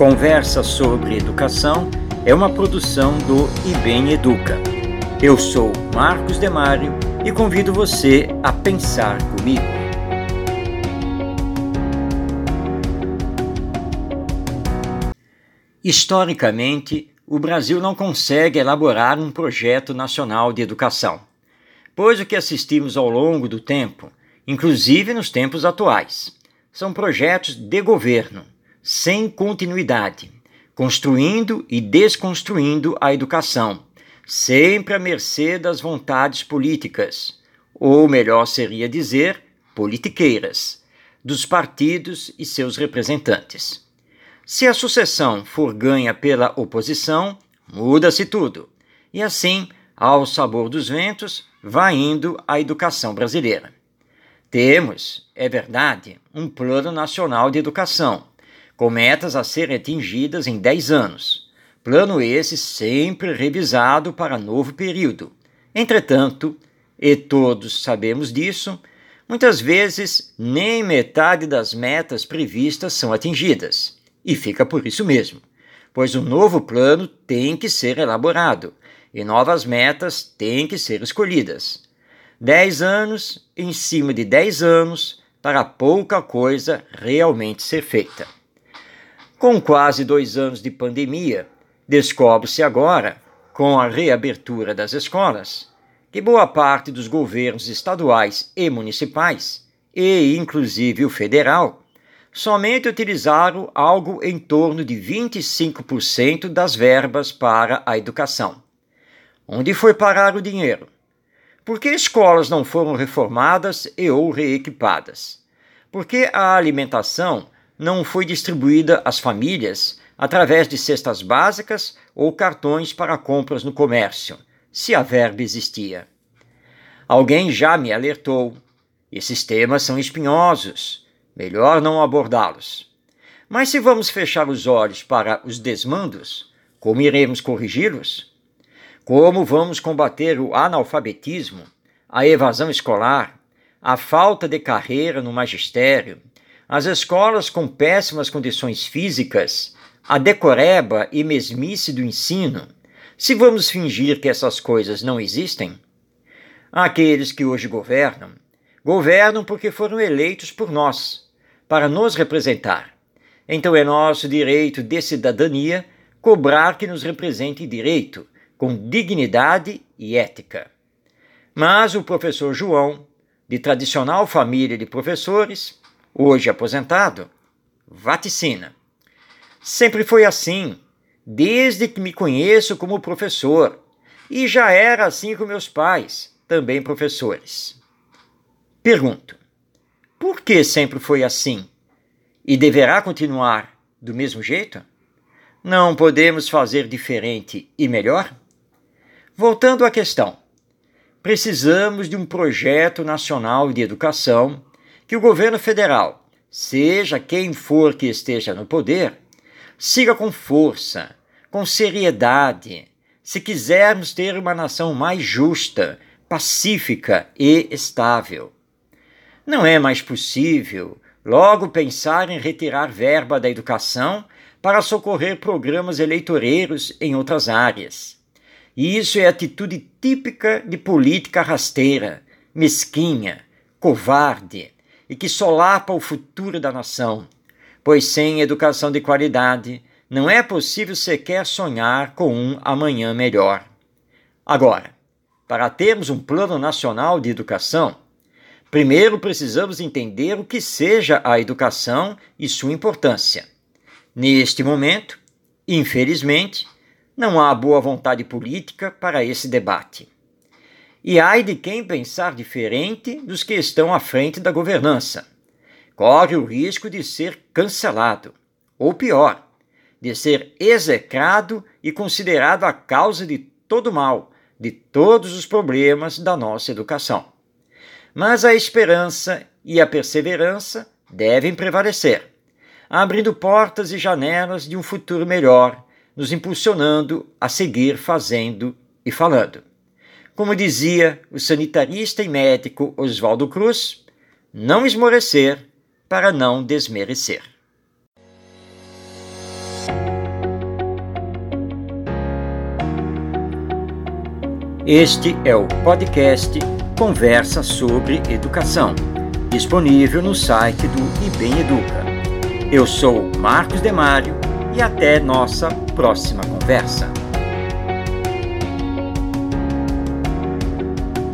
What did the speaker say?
Conversa sobre Educação é uma produção do IBEM Educa. Eu sou Marcos Demário e convido você a pensar comigo. Historicamente, o Brasil não consegue elaborar um projeto nacional de educação, pois o que assistimos ao longo do tempo, inclusive nos tempos atuais, são projetos de governo sem continuidade, construindo e desconstruindo a educação, sempre à mercê das vontades políticas, ou melhor seria dizer, politiqueiras, dos partidos e seus representantes. Se a sucessão for ganha pela oposição, muda-se tudo. E assim, ao sabor dos ventos, vai indo a educação brasileira. Temos, é verdade, um Plano Nacional de Educação, com metas a serem atingidas em 10 anos. Plano esse sempre revisado para novo período. Entretanto, e todos sabemos disso, muitas vezes nem metade das metas previstas são atingidas. E fica por isso mesmo, pois um novo plano tem que ser elaborado e novas metas têm que ser escolhidas. Dez anos em cima de dez anos para pouca coisa realmente ser feita. Com quase dois anos de pandemia, descobre-se agora, com a reabertura das escolas, que boa parte dos governos estaduais e municipais, e inclusive o federal, somente utilizaram algo em torno de 25% das verbas para a educação. Onde foi parar o dinheiro? Por que escolas não foram reformadas e ou reequipadas? Por que a alimentação não foi distribuída às famílias através de cestas básicas ou cartões para compras no comércio, se a verba existia. Alguém já me alertou. Esses temas são espinhosos, melhor não abordá-los. Mas se vamos fechar os olhos para os desmandos, como iremos corrigi-los? Como vamos combater o analfabetismo, a evasão escolar, a falta de carreira no magistério, as escolas com péssimas condições físicas, a decoreba e mesmice do ensino, se vamos fingir que essas coisas não existem? Aqueles que hoje governam, governam porque foram eleitos por nós, para nos representar. Então é nosso direito de cidadania cobrar que nos represente direito, com dignidade e ética. Mas o professor João, de tradicional família de professores, hoje aposentado, vaticina. Sempre foi assim, desde que me conheço como professor, e já era assim com meus pais, também professores. Pergunto: por que sempre foi assim? E deverá continuar do mesmo jeito? Não podemos fazer diferente e melhor? Voltando à questão, precisamos de um projeto nacional de educação que o governo federal, seja quem for que esteja no poder, siga com força, com seriedade, se quisermos ter uma nação mais justa, pacífica e estável. Não é mais possível logo pensar em retirar verba da educação para socorrer programas eleitoreiros em outras áreas. E isso é atitude típica de política rasteira, mesquinha, covarde, e que solapa o futuro da nação, pois sem educação de qualidade não é possível sequer sonhar com um amanhã melhor. Agora, para termos um plano nacional de educação, primeiro precisamos entender o que seja a educação e sua importância. Neste momento, infelizmente, não há boa vontade política para esse debate. E ai de quem pensar diferente dos que estão à frente da governança. Corre o risco de ser cancelado, ou pior, de ser execrado e considerado a causa de todo mal, de todos os problemas da nossa educação. Mas a esperança e a perseverança devem prevalecer, abrindo portas e janelas de um futuro melhor, nos impulsionando a seguir fazendo e falando. Como dizia o sanitarista e médico Oswaldo Cruz, não esmorecer para não desmerecer. Este é o podcast Conversa sobre Educação, disponível no site do IBEM Educa. Eu sou Marcos Demário e até nossa próxima conversa.